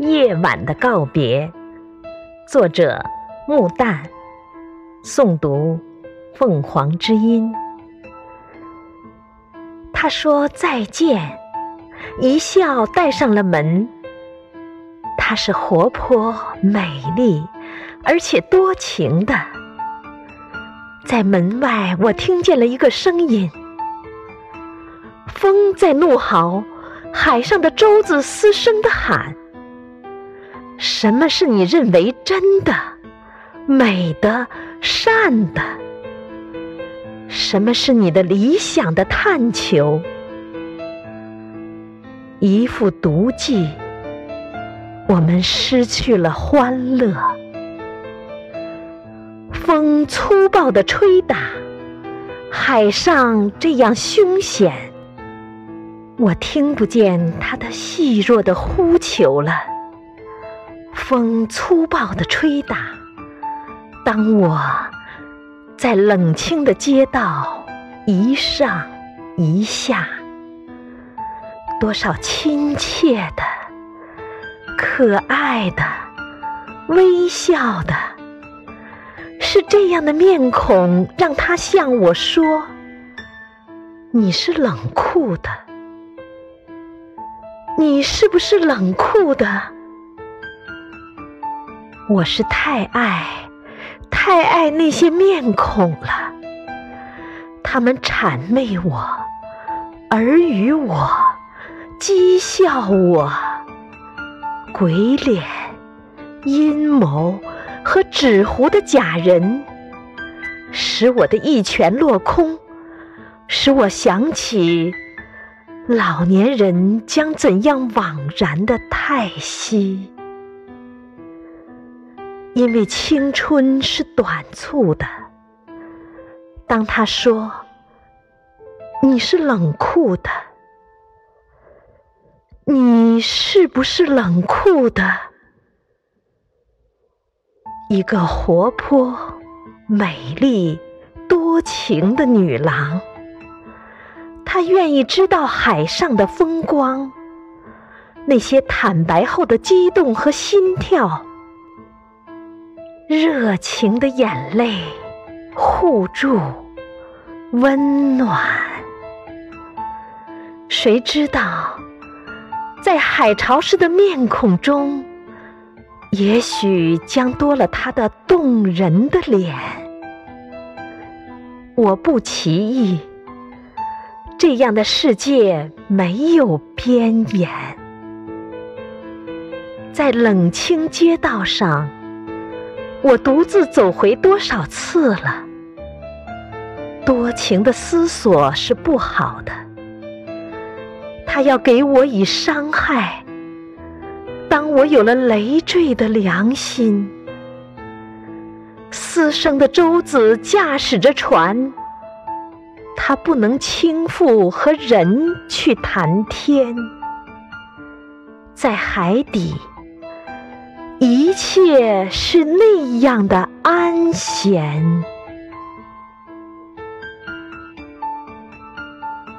夜晚的告别，作者木旦，诵读凤凰之音。他说再见，一笑带上了门。他是活泼美丽，而且多情的。在门外，我听见了一个声音：风在怒嚎，海上的舟子嘶声的喊。什么是你认为真的、美的、善的？什么是你的理想的探求？一副毒计，我们失去了欢乐。风粗暴的吹打，海上这样凶险，我听不见它的细弱的呼求了。风粗暴地吹打，当我在冷清的街道一上一下，多少亲切的、可爱的、微笑的，是这样的面孔，让他向我说：“你是冷酷的，你是不是冷酷的？”我是太爱，太爱那些面孔了。他们谄媚我，耳语我，讥笑我，鬼脸、阴谋和纸糊的假人，使我的一拳落空，使我想起老年人将怎样枉然的叹息。因为青春是短促的。当他说你是冷酷的，你是不是冷酷的？一个活泼、美丽、多情的女郎，她愿意知道海上的风光，那些坦白后的激动和心跳。热情的眼泪，互助，温暖。谁知道，在海潮时的面孔中，也许将多了他的动人的脸。我不奇异，这样的世界没有边沿，在冷清街道上。我独自走回多少次了？多情的思索是不好的，他要给我以伤害。当我有了累赘的良心，私生的舟子驾驶着船，他不能倾覆和人去谈天，在海底。一切是那样的安闲。